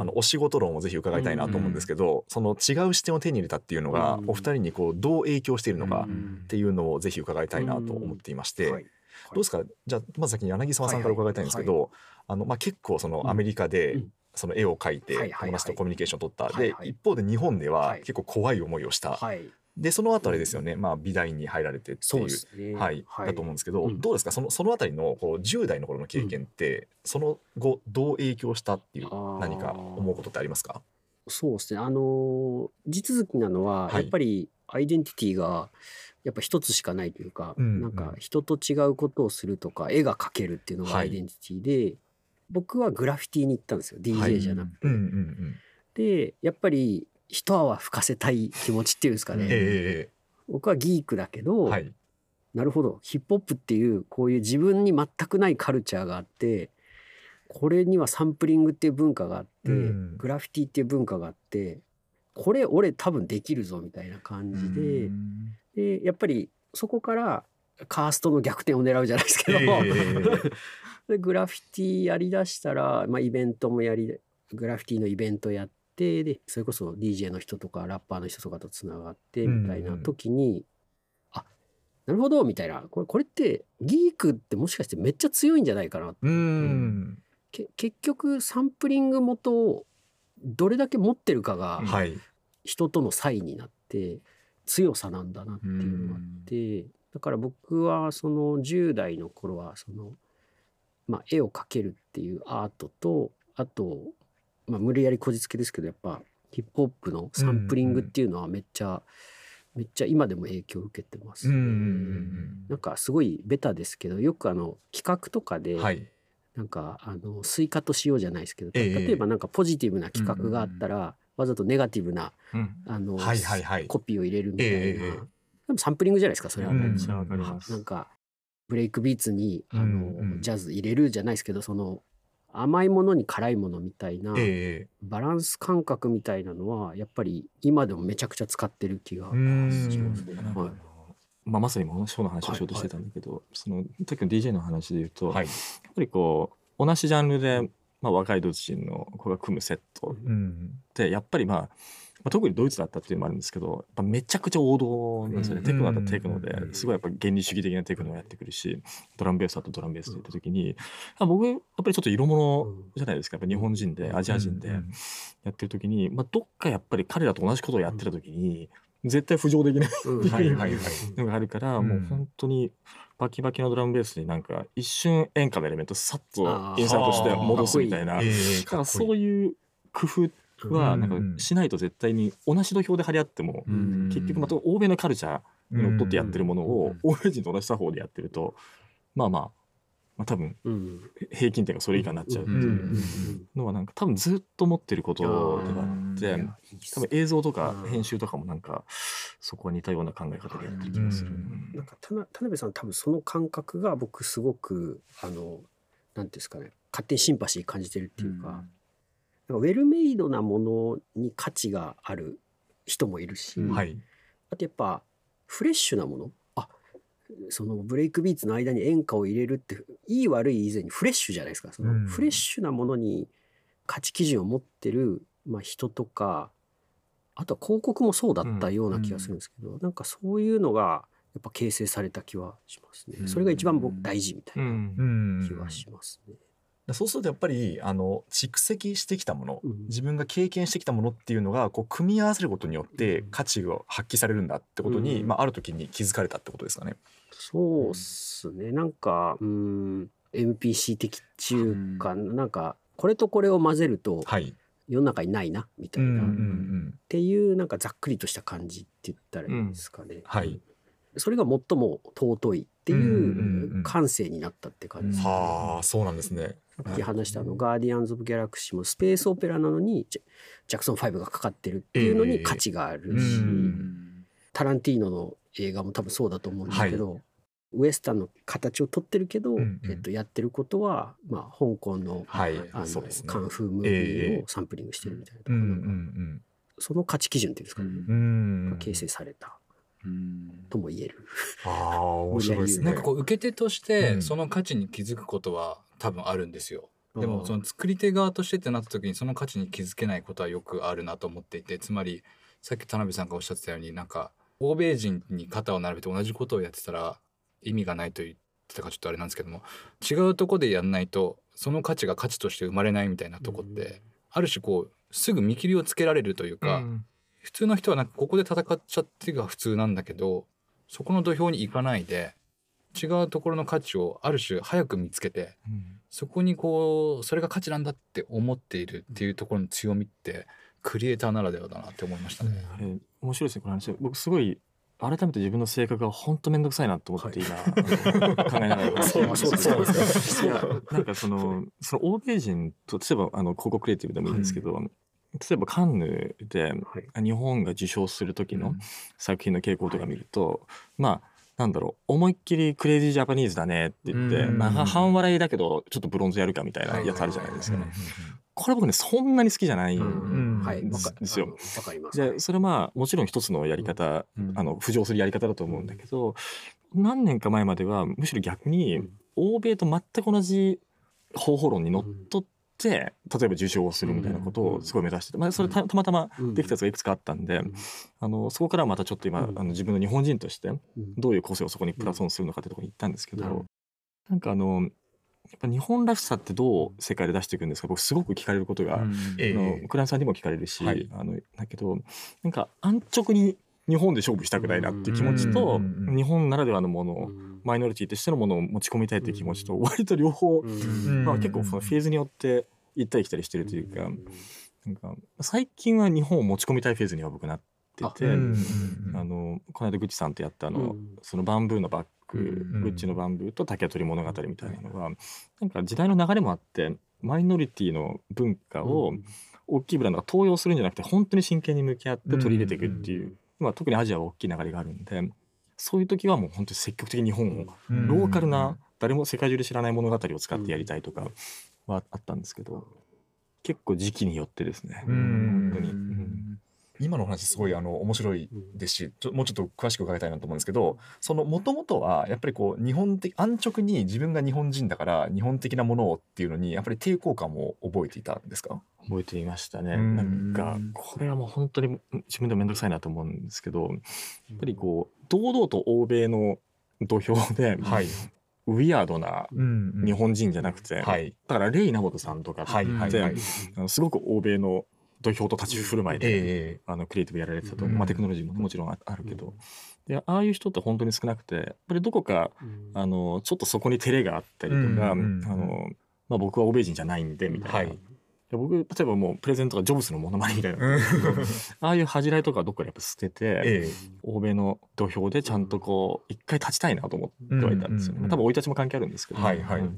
あのお仕事論をぜひ伺いたいなと思うんですけど、その違う視点を手に入れたっていうのが、お二人にこうどう影響しているのかっていうのをぜひ伺いたいなと思っていまして、どうですか？じゃあまず先に柳沢さんから伺いたいんですけど、あのまあ、結構そのアメリカで、その絵を描いて友達とコミュニケーションを取った、で一方で日本では結構怖い思いをした、でそのあたりですよね、まあ、美大に入られてっていう、ね、はい、だと思うんですけど、うん、どうですか？そのそのあたりのこう10代の頃の経験って、うん、その後どう影響したっていう何か思うことってありますか？そうですね。あの地続きなのは、やっぱりアイデンティティがやっぱ一つしかないというか、うん、なんか人と違うことをするとか絵が描けるっていうのがアイデンティティで、はい、僕はグラフィティに行ったんですよ。DJ じゃなくて。でやっぱり一泡吹かせたい気持ちっていうんですかね、えー、僕はギークだけど、はい、なるほど。ヒップホップっていうこういう自分に全くないカルチャーがあってこれにはサンプリングっていう文化があって、うん、グラフィティっていう文化があってこれ俺多分できるぞみたいな感じで、うん、でやっぱりそこからカーストの逆転を狙うじゃないですけど、えー、でグラフィティやりだしたら、まあ、イベントもやりグラフィティのイベントやってでそれこそ DJ の人とかラッパーの人とかとつながってみたいな時に、うんうん、あなるほどみたいな。これこれってギークってもしかしてめっちゃ強いんじゃないかなって、うん、結局サンプリング元をどれだけ持ってるかが人との差異になって強さなんだなっていうのがあって、だから僕はその10代の頃はその、まあ、絵を描けるっていうアートとあとまあ、無理やりこじつけですけどやっぱヒップホップのサンプリングっていうのはめっちゃ、うんうん、めっちゃ今でも影響を受けてます、ね、うんうんうん、なんかすごいベタですけどよくあの企画とかで、はい、なんかあのスイカとしようじゃないですけど、例えばなんかポジティブな企画があったら、うんうん、わざとネガティブな、うん、あの、はいはいはい、コピーを入れるみたいな、えー、でもサンプリングじゃないですかそれは、ね、なんかブレイクビーツにあの、うんうん、ジャズ入れるじゃないですけどその甘いものに辛いものみたいな、えー、バランス感覚みたいなのはやっぱり今でもめちゃくちゃ使ってる気がしますね。はい。まあ、まさに今ショーの話をしようとしてたんだけど、はいはい、その時の DJ の話で言うと、はい、やっぱりこう同じジャンルで、まあ、若いドイツ人の子が組むセットで、やっぱりまあまあ、特にドイツだったっていうのもあるんですけどやっぱめちゃくちゃ王道なんですよね、テクノだったらテクノで。すごいやっぱ原理主義的なテクノをやってくるしドラムベースだとドラムベースでいった時に、僕やっぱりちょっと色物じゃないですか。やっぱ日本人でアジア人でやってる時に、まあ、どっかやっぱり彼らと同じことをやってた時に絶対浮上できないっていうのがあるから、もう本当にバキバキのドラムベースになんか一瞬演歌のエレメントさっとインサートして戻すみたいな、だからそういう工夫ってはなんかしないと絶対に同じ土俵で張り合っても、結局また欧米のカルチャーにのっとってやってるものを欧米人と同じ作法でやってるとまあまあまあ、多分平均点がそれ以下になっちゃうっていうのはなんか多分ずっと持ってることではあって多分映像とか編集とかもなんかそこは似たような考え方でやってる気がする。なんか田辺さん多分その感覚が僕すごくあのなんですかね勝手にシンパシー感じてるっていうか、ウェルメイドなものに価値がある人もいるし、はい、あとやっぱフレッシュなもの。あそのブレイクビーツの間に演歌を入れるっていい悪い以前にフレッシュじゃないですか。そのフレッシュなものに価値基準を持ってる、まあ、人とかあとは広告もそうだったような気がするんですけど、うん、なんかそういうのがやっぱ形成された気はしますね。それが一番僕大事みたいな気はしますね。そうするとやっぱりあの蓄積してきたもの、自分が経験してきたものっていうのがこう組み合わせることによって価値が発揮されるんだってことに、うん、まあ、ある時に気づかれたってことですかね。そうっすね。なんかうん MPC 的中か、うん、なんかこれとこれを混ぜると、世の中にないなみたいな、っていうなんかざっくりとした感じって言ったらいいんですかね。はい、それが最も尊いっていう感性になったって感じ。です、ね、はあそうなんですね。さっき話したあの「ガーディアンズ・オブ・ギャラクシー」もスペースオペラなのにジャクソン5がかかってるっていうのに価値があるし、タランティーノの映画も多分そうだと思うんですけど、はい、ウエスタンの形をとってるけど、うんうん、えっと、やってることは、まあ、香港の,、はい、あの、ね、カンフームービーをサンプリングしてるみたいなところが、その価値基準っていうんですかね、うん、形成された。とも言える。ああ、面白いですね。なんかこう受け手としてその価値に気づくことは多分あるんですよ。でもその作り手側としてってなった時にその価値に気づけないことはよくあるなと思っていてつまりさっき田辺さんがおっしゃってたようになんか欧米人に肩を並べて同じことをやってたら意味がないと言ってたかちょっとあれなんですけども違うとこでやんないとその価値が価値として生まれないみたいなとこって、ある種こうすぐ見切りをつけられるというか、うん、普通の人はなんかここで戦っちゃってが普通なんだけどそこの土俵に行かないで違うところの価値をある種早く見つけて、うん、そこにこうそれが価値なんだって思っているっていうところの強みってクリエイターならではだなって思いましたね。うん、面白いですねこの話僕すごい改めて自分の性格が本当面倒くさいなと思って今、はい、考えながらそうそうですか。なんかそのその欧米人と例えばあの広告クリエイティブでもいいんですけど、うん、例えばカンヌで日本が受賞する時の作品の傾向とか見ると、まあなんだろう思いっきりクレイジージャパニーズだねって言って、まあ、半笑いだけどちょっとブロンズやるかみたいなやつあるじゃないですかね。これ僕ねそんなに好きじゃないんですよ。でそれまあもちろん一つのやり方、あの浮上するやり方だと思うんだけど何年か前まではむしろ逆に欧米と全く同じ方法論にのっとって例えば受賞をするみたいなことをすごい目指してて、まあ、それたまたまできたやつがいくつかあったんで、あのそこからまたちょっと今あの自分の日本人としてどういう個性をそこにプラスオンするのかってところに行ったんですけど、なんかあのやっぱ日本らしさってどう世界で出していくんですか？僕すごく聞かれることが、うん、のクライアントさんにも聞かれるし、はい、あのだけどなんか安直に日本で勝負したくないなっていう気持ちと、日本ならではのものを、マイノリティとしてのものを持ち込みたいっていう気持ちと、割と両方、まあ、結構そのフェーズによって行ったり来たりしてるというか,、なんか最近は日本を持ち込みたいフェーズには僕なってて、あのこの間グッチさんとやったあの、そのバンブーのバッググッチのバンブーと竹取物語みたいなのがなんか時代の流れもあってマイノリティの文化を大きいブランドが登用するんじゃなくて本当に真剣に向き合って取り入れていくっていう、まあ、特にアジアは大きい流れがあるんでそういう時はもう本当に積極的に日本をローカルな誰も世界中で知らない物語を使ってやりたいとかはあったんですけど結構時期によってですね。本当に。今の話すごいあの面白いですしちょもうちょっと詳しく伺いたいなと思うんですけどそのもともとはやっぱりこう日本的安直に自分が日本人だから日本的なものをっていうのにやっぱり抵抗感も覚えていたんですか？覚えていましたね。なんかこれはもう本当に自分でも面倒くさいなと思うんですけどやっぱりこう堂々と欧米の土俵で、はい、ウィアードな日本人じゃなくて、うんうんはい、だからレイ・ナボトさんとかって、はいはいはい、すごく欧米の土俵と立ち振る舞いで、えー、あのクリエイティブやられてたと、まあ、テクノロジーももちろんあるけど、でああいう人って本当に少なくてやっぱりどこか、あのちょっとそこに照れがあったりとか、あのまあ、僕は欧米人じゃないんでみたいな。はい。僕例えばもうプレゼントがジョブスのものまねみたいな。ああいう恥じらいとかどっかでやっぱ捨てて、ええ、欧米の土俵でちゃんとこう一回立ちたいなと思ってはいたんですよね、多分生い立ちも関係あるんですけど、はいはい、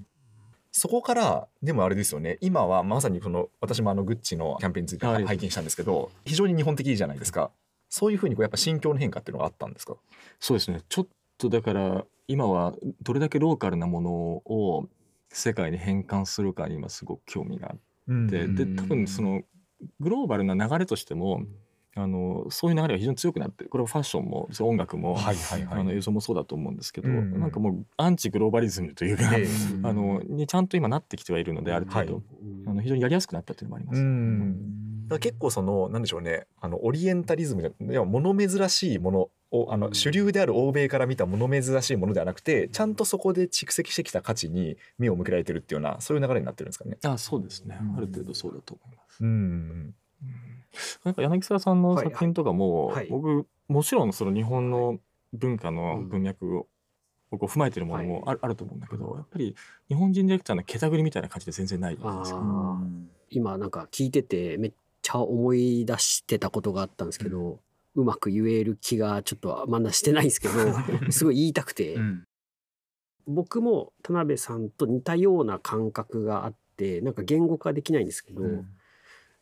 そこからでもあれですよね。今はまさにこの私もあのグッチのキャンペーンについて拝見したんですけど非常に日本的じゃないですか。そういうふうにこうやっぱ心境の変化っていうのがあったんですか？そうですね。ちょっとだから今はどれだけローカルなものを世界に変換するかに今すごく興味があって、で多分そのグローバルな流れとしてもあのそういう流れが非常に強くなってこれはファッションも音楽も、はいはいはい、あの映像もそうだと思うんですけど、うん、なんかもうアンチグローバリズムというか、えー、あのにちゃんと今なってきてはいるのである程度、はい、あの非常にやりやすくなったというのもあります。うん。だ結構そのなんでしょうねあのオリエンタリズムでは物珍しいものをあの主流である欧米から見た物珍しいものではなくてちゃんとそこで蓄積してきた価値に目を向けられてるっていうようなそういう流れになってるんですかね。あそうですね、ある程度そうだと思います。うんなんか柳沢さんの作品とかも、はい。はい、僕もちろんその日本の文化の文脈を、僕を踏まえてるものもある,、あると思うんだけどやっぱり日本人ディレクターのけたぐりみたいな感じで全然ない。じゃないですか。今なんか聞いててめっちゃ思い出してたことがあったんですけど、うん、うまく言える気がちょっとまだしてないんですけど すごい言いたくて、うん、僕も田辺さんと似たような感覚があってなんか言語化できないんですけど、うん、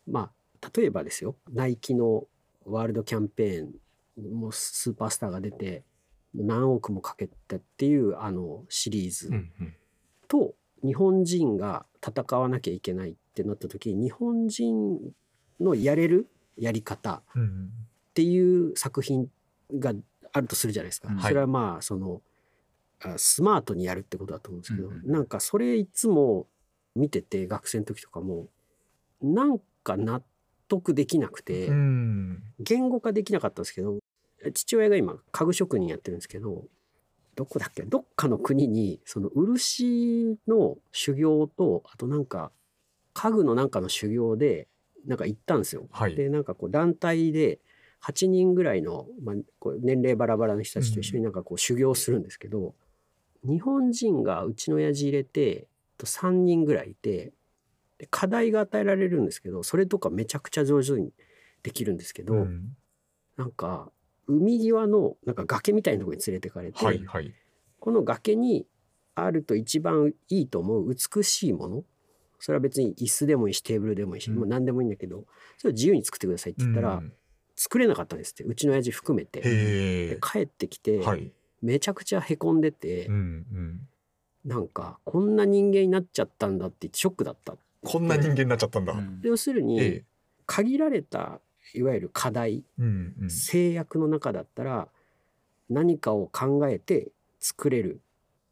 まあ例えばですよナイキのワールドキャンペーンもスーパースターが出て何億もかけたっていうあのシリーズと日本人が戦わなきゃいけないってなった時日本人のやれるやり方っていう作品があるとするじゃないですか。それはまあそのスマートにやるってことだと思うんですけど、なんかそれいつも見てて学生の時とかもなんか納得できなくて、言語化できなかったんですけど父親が今家具職人やってるんですけどどこだっけ？どっかの国にその漆の修行とあとなんか家具のなんかの修行でなんか行ったんですよ。はい、でなんかこう団体で8人ぐらいの、まあ、こう年齢バラバラの人たちと一緒になんかこう修行するんですけど、うん、日本人がうちの親父入れて3人ぐらいいてで課題が与えられるんですけどそれとかめちゃくちゃ上手にできるんですけど、うん、なんか海際のなんか崖みたいなところに連れてかれて、はいはい、この崖にあると一番いいと思う美しいものそれは別に椅子でもいいしテーブルでもいいし、うん、もう何でもいいんだけどそれを自由に作ってくださいって言ったら、うん、作れなかったんですってうちの親父含めて。で帰ってきて、はい、めちゃくちゃへこんでて、うんうん、なんかこんな人間になっちゃったんだってショックだったこんな人間になっちゃったんだ、要するに、限られたいわゆる課題、うんうん、制約の中だったら何かを考えて作れる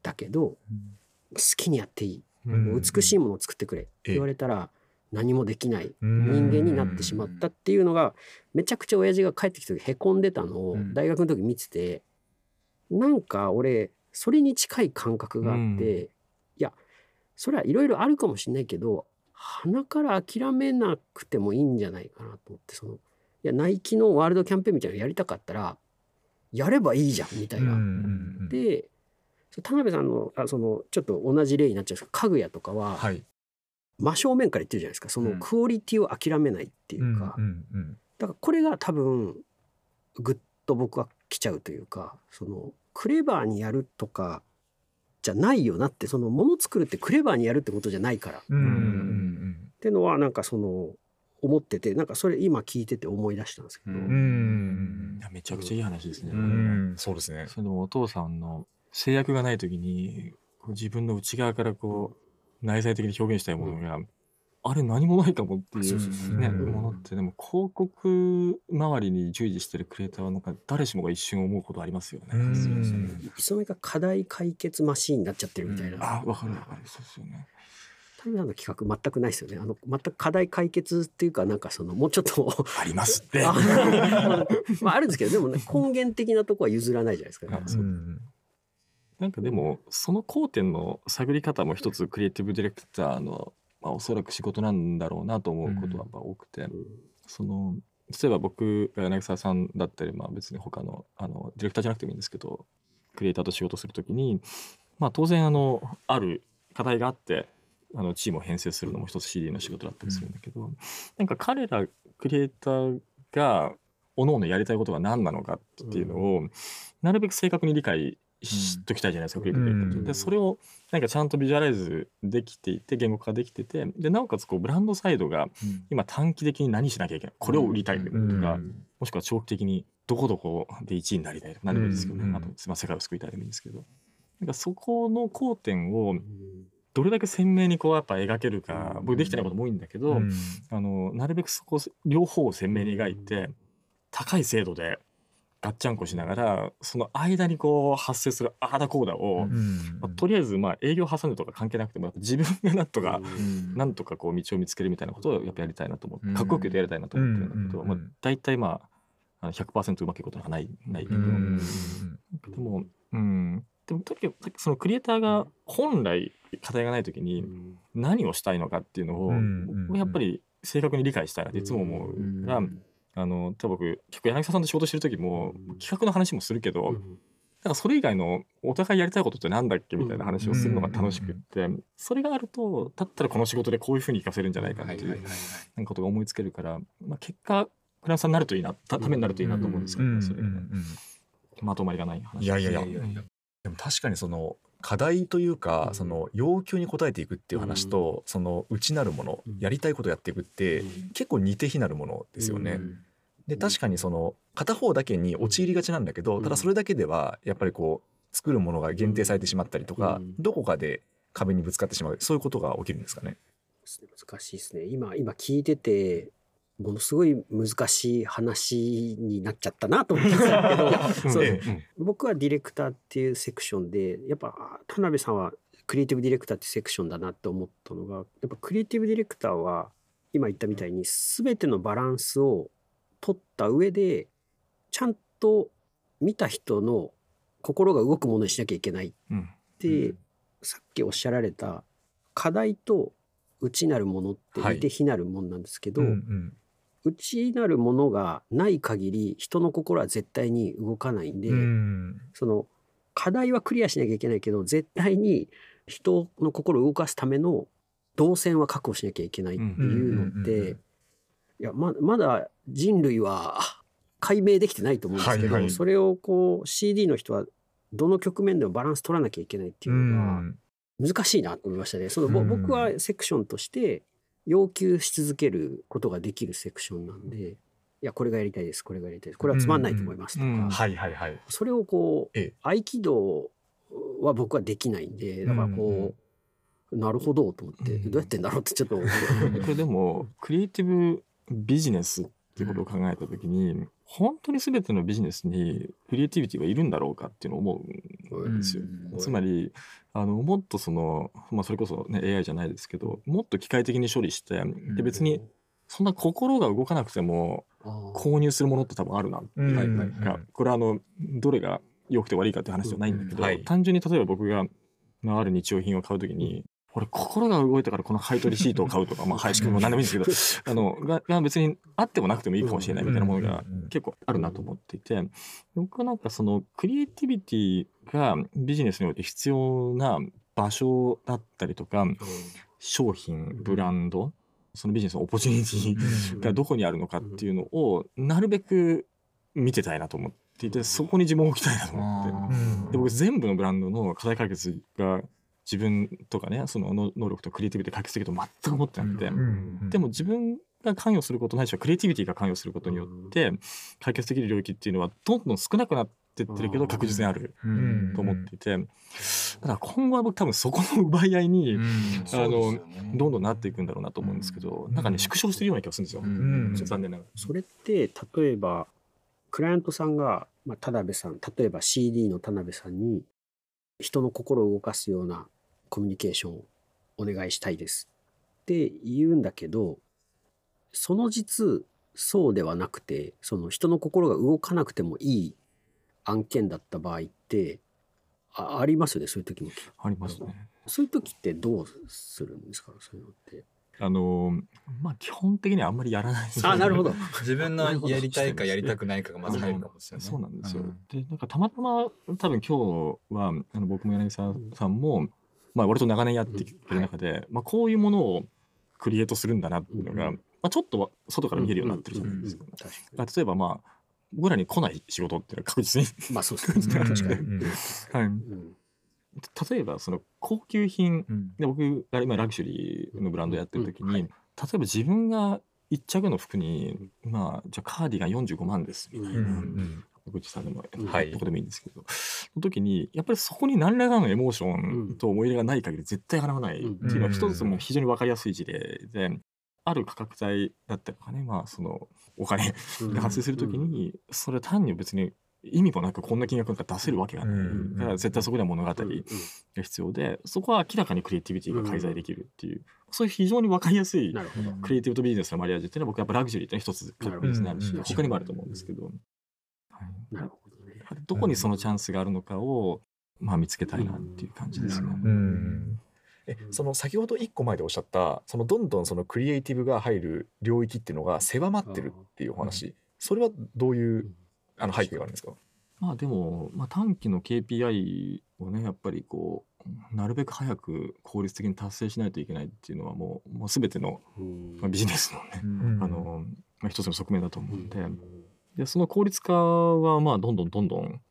だけど、うん、好きにやっていい、うん、う美しいものを作ってくれって言われたら何もできない人間になってしまったっていうのがめちゃくちゃ親父が帰ってきた時へこんでたのを大学の時見てて、うん、なんか俺それに近い感覚があって、いやそれはいろいろあるかもしれないけど鼻から諦めなくてもいいんじゃないかなと思ってそのいやナイキのワールドキャンペーンみたいなのやりたかったらやればいいじゃんみたいな。で田辺さんのあそのちょっと同じ例になっちゃうんですけど家具屋とかは、はい、真正面から言ってるじゃないですか。そのクオリティを諦めないっていうか、だからこれが多分ぐっと僕は来ちゃうというかそのクレバーにやるとかじゃないよなってそのもの作るってクレバーにやるってことじゃないから。うんうんうん、っていうのはなんかその思っててなんかそれ今聞いてて思い出したんですけど。うんめちゃくちゃいい話ですね。うんそうですね。そのお父さんの制約がない時に自分の内側からこう内在的に表現したいものがあれ何もないかもっていうね、ものってでも広告周りに従事してるクリエイターはなんか誰しもが一瞬思うことありますよね。いつの間にか課題解決マシーンになっちゃってるみたいな。あわかるわかるそうですよね。タイムの企画全くないですよね。あの全く課題解決っていうかなんかそのもうちょっとありますって。あまああるんですけどでもね根源的なとこは譲らないじゃないですか、ね。なんかでもその交点の探り方も一つクリエイティブディレクターのまあ、おそらく仕事なんだろうなと思うことはやっぱ多くて、うん、その例えば僕が柳沢さんだったり、まあ、別に他のあのディレクターじゃなくてもいいんですけどクリエイターと仕事する時に、まあ、当然あのある課題があってあのチームを編成するのも一つ CD の仕事だったりするんだけど、うん、なんか彼らクリエイターが各々やりたいことが何なのかっていうのを、なるべく正確に理解しときたいじゃないですか、クリでそれをなんかちゃんとビジュアライズできていて言語化できててでなおかつこうブランドサイドが今短期的に何しなきゃいけないこれを売りたいとか、もしくは長期的にどこどこで1位になりたいとか何でもいいですけどね、あとすま世界を救いたいでもいいんですけど。なんかそこの交点をどれだけ鮮明にこうやっぱ描けるか僕できてないことも多いんだけど、あのなるべくそこ両方を鮮明に描いて高い精度でガッチャンコしながらその間にこう発生するあーだこうだを、まあ、とりあえずまあ営業挟んでとか関係なくても自分がなんとか、なんとかこう道を見つけるみたいなことをやっぱやりたいなと思って、かっこよくやりたいなと思ってるんだけど、まあ、大体まあ100%うまくいくことはないないけど、でもうん。でもとにかくそのクリエイターが本来課題がない時に何をしたいのかっていうのを、やっぱり正確に理解したいなっていつも思う。から。あの多分僕結構柳沢さんと仕事してる時も企画の話もするけど、うん、なんかそれ以外のお互いやりたいことってなんだっけみたいな話をするのが楽しくって、それがあるとだったらこの仕事でこういうふうに活かせるんじゃないかっていうことが思いつけるから、まあ、結果倉さんになるといいなためになるといいなと思うんですけど、ね、それ、まとまりがない話。いやいやいや。でも確かにその課題というか、その要求に応えていくっていう話と、その内なるもの、やりたいことやっていくって、結構似て非なるものですよね。で確かにその片方だけに陥りがちなんだけど、ただそれだけではやっぱりこう作るものが限定されてしまったりとか、どこかで壁にぶつかってしまうそういうことが起きるんですかね？難しいですね。今今聞いててものすごい難しい話になっちゃったなと思ったんですけど そう、僕はディレクターっていうセクションでやっぱ田辺さんはクリエイティブディレクターってセクションだなって思ったのがやっぱクリエイティブディレクターは今言ったみたいに全てのバランスを取った上でちゃんと見た人の心が動くものにしなきゃいけないって、うん、さっきおっしゃられた課題と内なるものって似て非なるものなんですけど、はいうんうん、内なるものがない限り人の心は絶対に動かないんで、うん、その課題はクリアしなきゃいけないけど絶対に人の心を動かすための動線は確保しなきゃいけないっていうのって、いやままだ人類は 解明できてないと思うんですけど、はいはい、それをこう CD の人はどの局面でもバランス取らなきゃいけないっていうのが難しいなと思いましたね。その、僕はセクションとして要求し続けることができるセクションなんで。いやこれがやりたいですこれがやりたいですこれはつまんないと思いますとか、はいはいはい、それをこう合気道は僕はできないんでだからこう、なるほどと思って、どうやってんだろうってちょっと これでもクリエイティブビジネスっていうことを考えた時に、本当に全てのビジネスにクリエイティビティはいるんだろうかっていうのを思うんですよ。つまりあのもっとその、まあ、それこそ、ね、AI じゃないですけどもっと機械的に処理してで別にそんな心が動かなくても購入するものって多分あるなっていう。かこれはあのどれが良くて悪いかって話じゃないんだけど、はい、単純に例えば僕がある日用品を買うときに俺心が動いたからこの買取シートを買うとか、まあ、配信も何でもいいんですけど、あの、が、が別にあってもなくてもいいかもしれないみたいなものが結構あるなと思っていて、僕はなんかそのクリエイティビティがビジネスにおいて必要な場所だったりとか、商品、ブランド、そのビジネスのオポチュニティがどこにあるのかっていうのをなるべく見てたいなと思っていて、そこに自分を置きたいなと思って。で、僕全部のブランドの課題解決が自分とかねその能力とクリエイティビティ解決できると全く思ってなくて、でも自分が関与することないしはクリエイティビティが関与することによって解決できる領域っていうのはどんどん少なくなってってるけど確実にあると思っていて。だから今後は僕多分そこの奪い合いに、あのどんどんなっていくんだろうなと思うんですけど、なんかね縮小してるような気がするんですよ、残念ながら。それって例えばクライアントさんが、まあ、田辺さん例えば CD の田辺さんに人の心を動かすようなコミュニケーションをお願いしたいです。って言うんだけどその実そうではなくてその人の心が動かなくてもいい案件だった場合ってあありますよねそういう時も。ありますね。そういう時ってどうするんですか？そういうのって。あのまあ基本的にはあんまりやらないあなるほど。自分の やりたいかやりたくないかがまず入るかもしれない、そうなんですよ、うん、でなんかたまたま多分今日はあの僕も柳沢さんも、まあ、割と長年やってきてる中で、まあ、こういうものをクリエイトするんだなっていうのが、まあ、ちょっと外から見えるようになってるじゃないですか。例えばまあ僕らに来ない仕事っていうのは確実にまあそうですね。確かに、はい、例えばその高級品、で僕が今ラグジュリーのブランドやってる時に、例えば自分が一着の服に、まあじゃあカーディガン45万です。みたいな、口さんでも、はい、どこでもいいんですけど、の時に、やっぱりそこに何らかのエモーションと思い入れがない限り絶対払わないっていうのは一つも非常に分かりやすい事例で、ある価格帯だったりとかね、まあそのお金が発生する時に、それ単に別に意味もなくこんな金額が出せるわけがない。だから絶対そこでは物語が必要で、そこは明らかにクリエイティビティが介在できるっていう、そういう非常に分かりやすいクリエイティブとビジネスのマリアージュっていうのは僕やっぱラグジュリーって一つ確実にあるし、他にもあると思うんですけど。なるほどね。どこにそのチャンスがあるのかを、まあ、見つけたいなっていう感じですね。うんえその先ほど1個前でおっしゃったそのどんどんそのクリエイティブが入る領域っていうのが狭まってるっていうお話、それはどういうあの背景があるんですか？まあでも、まあ、短期の KPI をねやっぱりこうなるべく早く効率的に達成しないといけないっていうのはもうもう全ての、まあ、ビジネスのね、あのまあ、一つの側面だと思うんで、でその効率化はまあどんどんどんどん、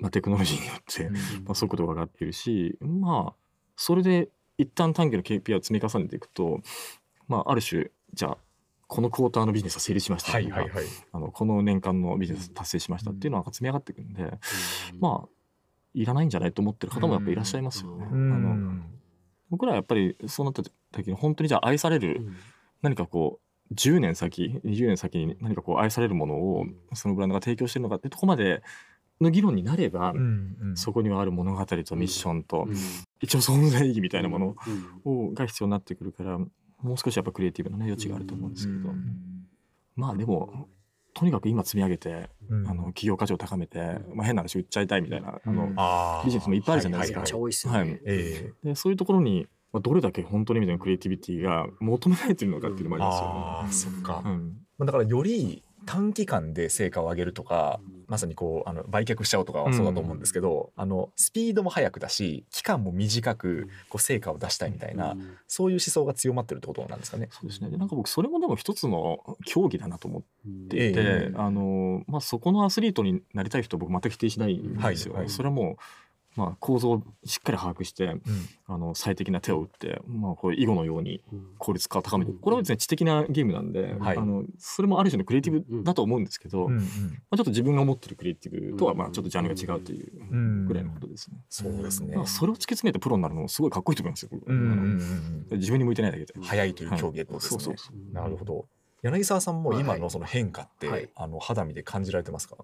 まあ、テクノロジーによって、まあ、速度が上がっているしまあそれで一旦短期の KPI を積み重ねていくと、まあ、ある種じゃあこのクォーターのビジネスは成立しましたとか、はいはいはい、あのこの年間のビジネス達成しましたっていうのが積み上がっていくんで、まあいらないんじゃないと思ってる方もやっぱいらっしゃいますよね。あの僕らはやっぱりそうなった時に本当にじゃあ愛される何かこう10年先？20年先に何かこう愛されるものをそのブランドが提供してるのかってとこまでの議論になれば、うんうん、そこにはある物語とミッションと、うん、一応存在意義みたいなものを、が必要になってくるからもう少しやっぱクリエイティブな、ね、余地があると思うんですけど、まあでもとにかく今積み上げて、うん、あの企業価値を高めて、まあ、変な話売っちゃいたいみたいな、あのビジネスもいっぱいあるじゃないですか。はい、でそういうところにどれだけ本当にみたいなクリエイティビティが求められてるのかっていうのもありますよね。あそっか、うん、だからより短期間で成果を上げるとか、まさにこうあの売却しちゃおうとかはそうだと思うんですけど、うん、あのスピードも速くだし期間も短くこう成果を出したいみたいな、うん、そういう思想が強まってるってことなんですかね。そうですね。なんか僕それもでも一つの競技だなと思っていて、えー、あのまあ、そこのアスリートになりたい人僕全く否定しないんですよ。はい、それはもうまあ、構造をしっかり把握して、うん、あの最適な手を打って、まあ、こう囲碁のように効率化を高めて、これは別に知的なゲームなんで、あのそれもある種のクリエイティブだと思うんですけど、まあ、ちょっと自分が思ってるクリエイティブとはまあちょっとジャンルが違うというぐらいのことですね。そうですね、それを突き詰めてプロになるのすごいかっこいいと思いますよ、自分に向いてないだけで。早いという競技ってことですね。そうそうなるほど。柳沢さんも今のその変化って、はい、あの肌身で感じられてますか？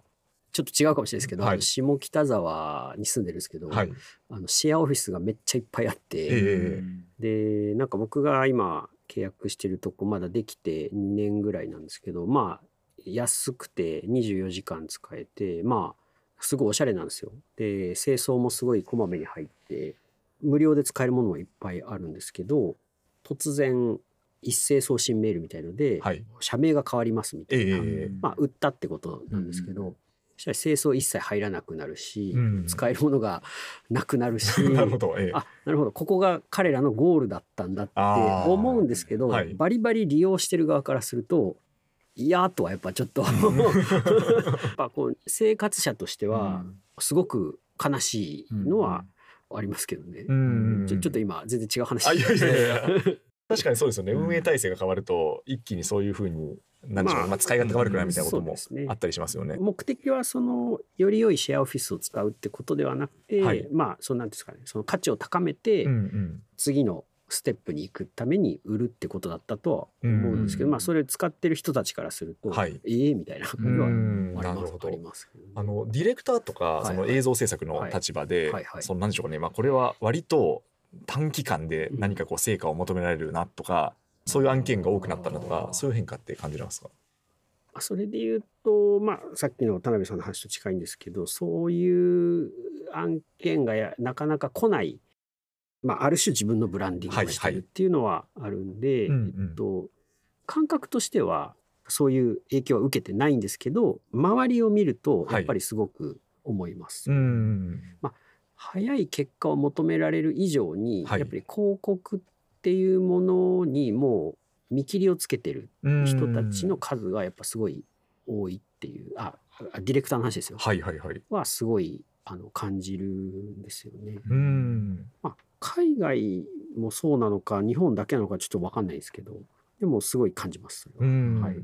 ちょっと違うかもしれないですけど、はい、下北沢に住んでるんですけど、はい、あのシェアオフィスがめっちゃいっぱいあって、えー、でなんか僕が今契約してるとこまだできて2年ぐらいなんですけどまあ安くて24時間使えてまあすごいおしゃれなんですよ。で清掃もすごいこまめに入って無料で使えるものもいっぱいあるんですけど突然一斉送信メールみたいので、はい、社名が変わりますみたいな、えー、まあ売ったってことなんですけど、うんしたら清掃一切入らなくなるし、うん、使えるものがなくなるし。なるほど、ええ、あなるほど。ここが彼らのゴールだったんだって思うんですけど、はい、バリバリ利用してる側からするといやとはやっぱちょっと やっぱこう生活者としてはすごく悲しいのはありますけどね、うん、ちょちょっと今全然違う話。確かにそうですよね、運営体制が変わると一気にそういうふうになんでしょう、まあ、まあ使い勝手が悪くなるみたいなこともあったりしますよね。ね目的はそのより良いシェアオフィスを使うってことではなくて、はい、まあそのなんですかねその価値を高めて、次のステップに行くために売るってことだったとは思うんですけど、まあそれ使ってる人たちからすると、はい、ええー、みたいな感じはあります、ね、あのディレクターとかその映像制作の立場で、そのなんでしょうかね、まあこれは割と短期間で何かこう成果を求められるなとか、そういう案件が多くなったなとかそういう変化って感じますか？それで言うと、まあ、さっきの田辺さんの話と近いんですけどそういう案件がやなかなか来ない、まあ、ある種自分のブランディングをしてるっていうのはあるんで、えっと、感覚としてはそういう影響は受けてないんですけど周りを見るとやっぱりすごく思います。はい、まあ早い結果を求められる以上に、やっぱり広告っっていうものにもう見切りをつけてる人たちの数がやっぱすごい多いっていうあディレクターの話ですよ。はいはいはい。はすごいあの感じるんですよね。うんまあ、海外もそうなのか日本だけなのかちょっと分かんないですけどでもすごい感じます。はい、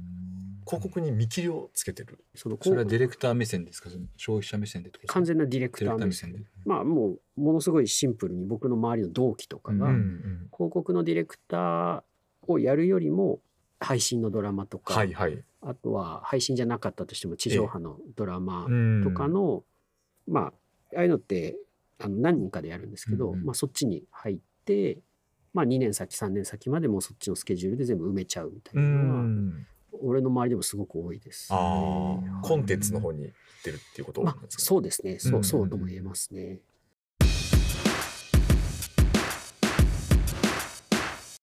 広告に見切りをつけてる。そのそれはディレクター目線ですか？消費者目線で完全なディレクター目線。で。まあもうものすごいシンプルに僕の周りの同期とかが、広告のディレクターをやるよりも配信のドラマとか、はいはい、あとは配信じゃなかったとしても地上波のドラマとかの、まあああいうのってあの何人かでやるんですけど、うんうん、まあ、そっちに入って、まあ、2年先3年先までもそっちのスケジュールで全部埋めちゃうみたいなのは、俺の周りでもすごく多いです、ね、あコンテンツの方に行ってるっていうことまあ、そうですね。そうそうとも言えますね